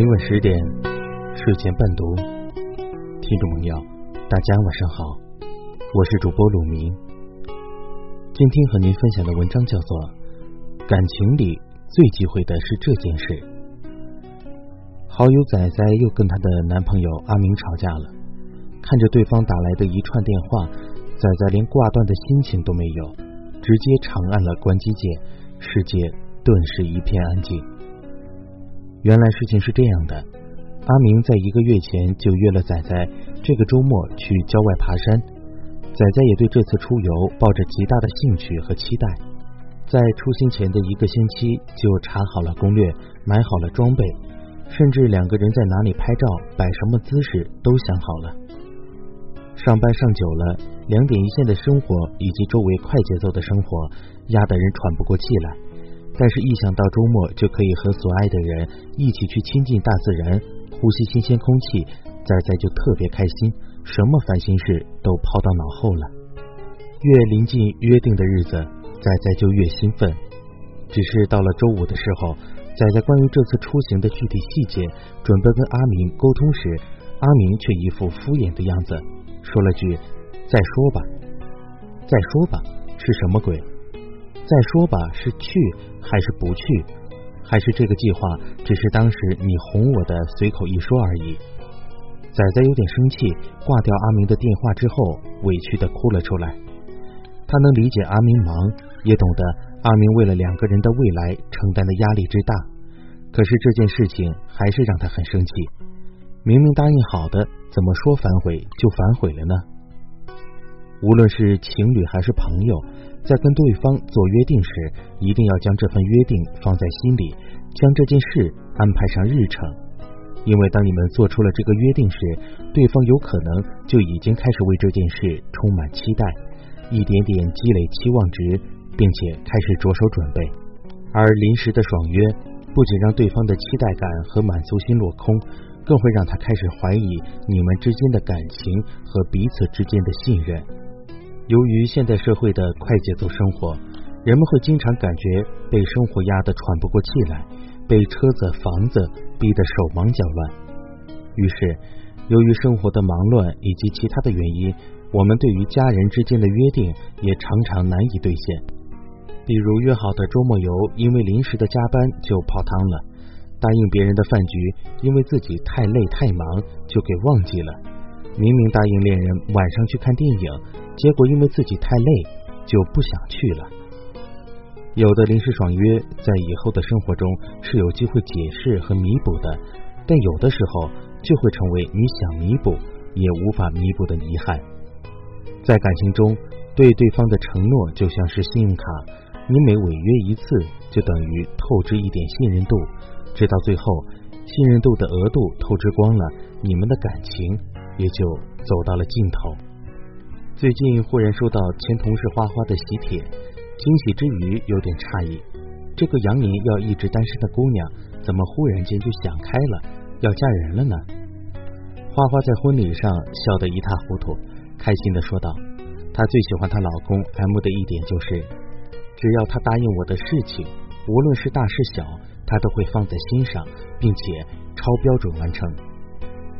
每晚十点，睡前伴读。听众朋友，大家晚上好，我是主播鲁明。今天和您分享的文章叫做《感情里最忌讳的是这件事》。好友仔仔又跟她的男朋友阿明吵架了，看着对方打来的一串电话，仔仔连挂断的心情都没有，直接长按了关机键，世界顿时一片安静。原来事情是这样的，阿明在一个月前就约了仔仔这个周末去郊外爬山，仔仔也对这次出游抱着极大的兴趣和期待，在出行前的一个星期就查好了攻略，买好了装备，甚至两个人在哪里拍照、摆什么姿势都想好了。上班上久了，两点一线的生活以及周围快节奏的生活压得人喘不过气来。但是，一想到周末就可以和所爱的人一起去亲近大自然，呼吸新鲜空气，仔仔就特别开心，什么烦心事都抛到脑后了。越临近约定的日子，仔仔就越兴奋。只是到了周五的时候，仔仔关于这次出行的具体细节，准备跟阿明沟通时，阿明却一副敷衍的样子，说了句：“再说吧，再说吧，是什么鬼？”再说吧，是去还是不去？还是这个计划只是当时你哄我的随口一说而已？仔仔有点生气，挂掉阿明的电话之后，委屈的哭了出来。他能理解阿明忙，也懂得阿明为了两个人的未来承担的压力之大。可是这件事情还是让他很生气。明明答应好的，怎么说反悔就反悔了呢？无论是情侣还是朋友。在跟对方做约定时，一定要将这份约定放在心里，将这件事安排上日程。因为当你们做出了这个约定时，对方有可能就已经开始为这件事充满期待，一点点积累期望值，并且开始着手准备。而临时的爽约，不仅让对方的期待感和满足心落空，更会让他开始怀疑你们之间的感情和彼此之间的信任。由于现代社会的快节奏生活，人们会经常感觉被生活压得喘不过气来，被车子、房子逼得手忙脚乱。于是，由于生活的忙乱以及其他的原因，我们对于家人之间的约定也常常难以兑现。比如约好的周末游，因为临时的加班就泡汤了；答应别人的饭局，因为自己太累太忙就给忘记了。明明答应恋人晚上去看电影，结果因为自己太累就不想去了。有的临时爽约在以后的生活中是有机会解释和弥补的，但有的时候就会成为你想弥补也无法弥补的遗憾。在感情中，对对方的承诺就像是信用卡，你每违约一次，就等于透支一点信任度，直到最后信任度的额度透支光了，你们的感情。也就走到了尽头。最近忽然收到前同事花花的喜帖，惊喜之余有点诧异。这个杨年要一直单身的姑娘，怎么忽然间就想开了，要嫁人了呢？花花在婚礼上笑得一塌糊涂，开心的说道：“她最喜欢她老公 M 的一点就是，只要他答应我的事情，无论是大是小，他都会放在心上，并且超标准完成。”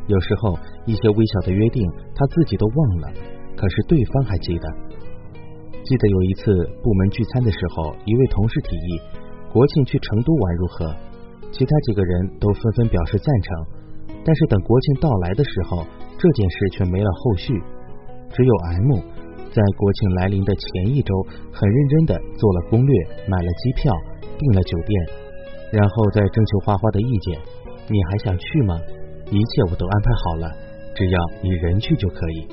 有时候一些微小的约定，他自己都忘了，可是对方还记得。记得有一次部门聚餐的时候，一位同事提议国庆去成都玩如何？其他几个人都纷纷表示赞成。但是等国庆到来的时候，这件事却没了后续。只有 M 在国庆来临的前一周，很认真的做了攻略，买了机票，订了酒店，然后再征求花花的意见。你还想去吗？一切我都安排好了，只要你人去就可以。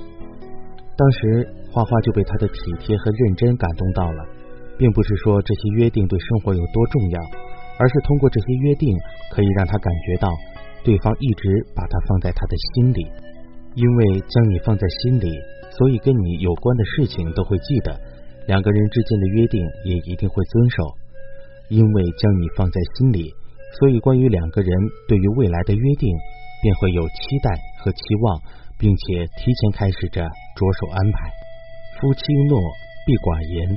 当时花花就被他的体贴和认真感动到了，并不是说这些约定对生活有多重要，而是通过这些约定可以让他感觉到对方一直把他放在他的心里。因为将你放在心里，所以跟你有关的事情都会记得，两个人之间的约定也一定会遵守。因为将你放在心里，所以关于两个人对于未来的约定。便会有期待和期望，并且提前开始着着手安排。夫妻诺，必寡言。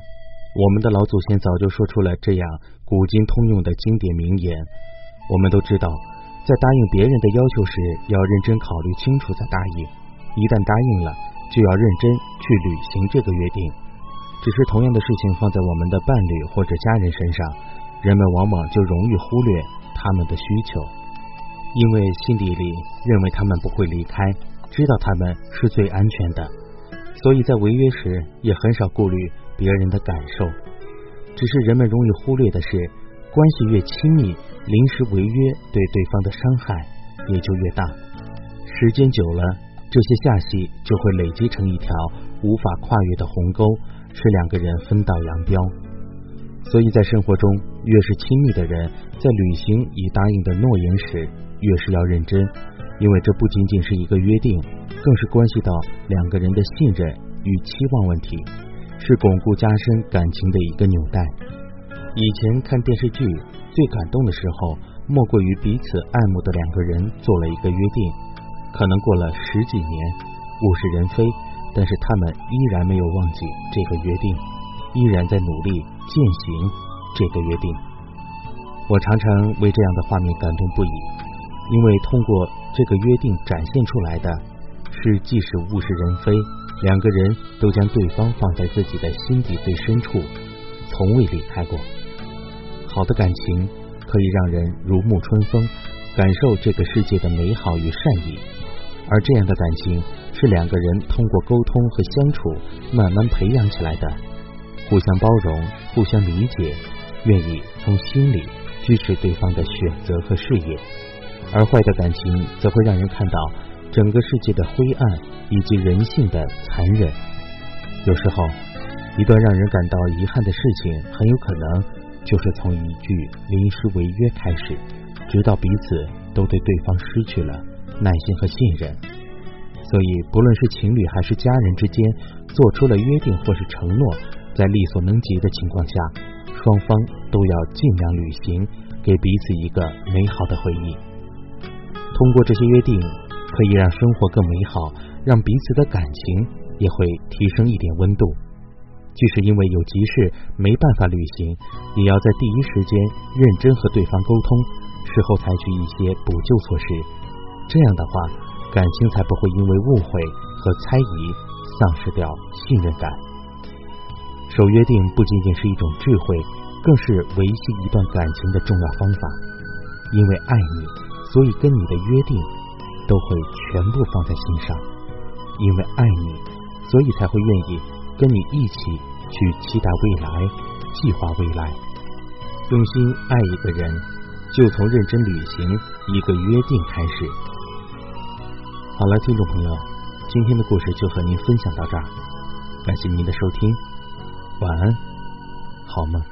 我们的老祖先早就说出了这样古今通用的经典名言。我们都知道，在答应别人的要求时，要认真考虑清楚再答应。一旦答应了，就要认真去履行这个约定。只是同样的事情放在我们的伴侣或者家人身上，人们往往就容易忽略他们的需求，因为心底里认为他们不会离开，知道他们是最安全的，所以在违约时也很少顾虑别人的感受。只是人们容易忽略的是，关系越亲密。临时违约对对方的伤害也就越大，时间久了，这些下戏就会累积成一条无法跨越的鸿沟，使两个人分道扬镳。所以在生活中，越是亲密的人，在履行已答应的诺言时，越是要认真，因为这不仅仅是一个约定，更是关系到两个人的信任与期望问题，是巩固加深感情的一个纽带。以前看电视剧。最感动的时候，莫过于彼此爱慕的两个人做了一个约定。可能过了十几年，物是人非，但是他们依然没有忘记这个约定，依然在努力践行这个约定。我常常为这样的画面感动不已，因为通过这个约定展现出来的，是即使物是人非，两个人都将对方放在自己的心底最深处，从未离开过。好的感情可以让人如沐春风，感受这个世界的美好与善意。而这样的感情是两个人通过沟通和相处慢慢培养起来的，互相包容，互相理解，愿意从心里支持对方的选择和事业。而坏的感情则会让人看到整个世界的灰暗以及人性的残忍。有时候，一段让人感到遗憾的事情，很有可能。就是从一句临时违约开始，直到彼此都对对方失去了耐心和信任。所以，不论是情侣还是家人之间，做出了约定或是承诺，在力所能及的情况下，双方都要尽量履行，给彼此一个美好的回忆。通过这些约定，可以让生活更美好，让彼此的感情也会提升一点温度。即使因为有急事没办法履行，也要在第一时间认真和对方沟通，事后采取一些补救措施。这样的话，感情才不会因为误会和猜疑丧失掉信任感。守约定不仅仅是一种智慧，更是维系一段感情的重要方法。因为爱你，所以跟你的约定都会全部放在心上；因为爱你，所以才会愿意。跟你一起去期待未来，计划未来，用心爱一个人，就从认真履行一个约定开始。好了，听众朋友，今天的故事就和您分享到这儿，感谢您的收听，晚安，好梦。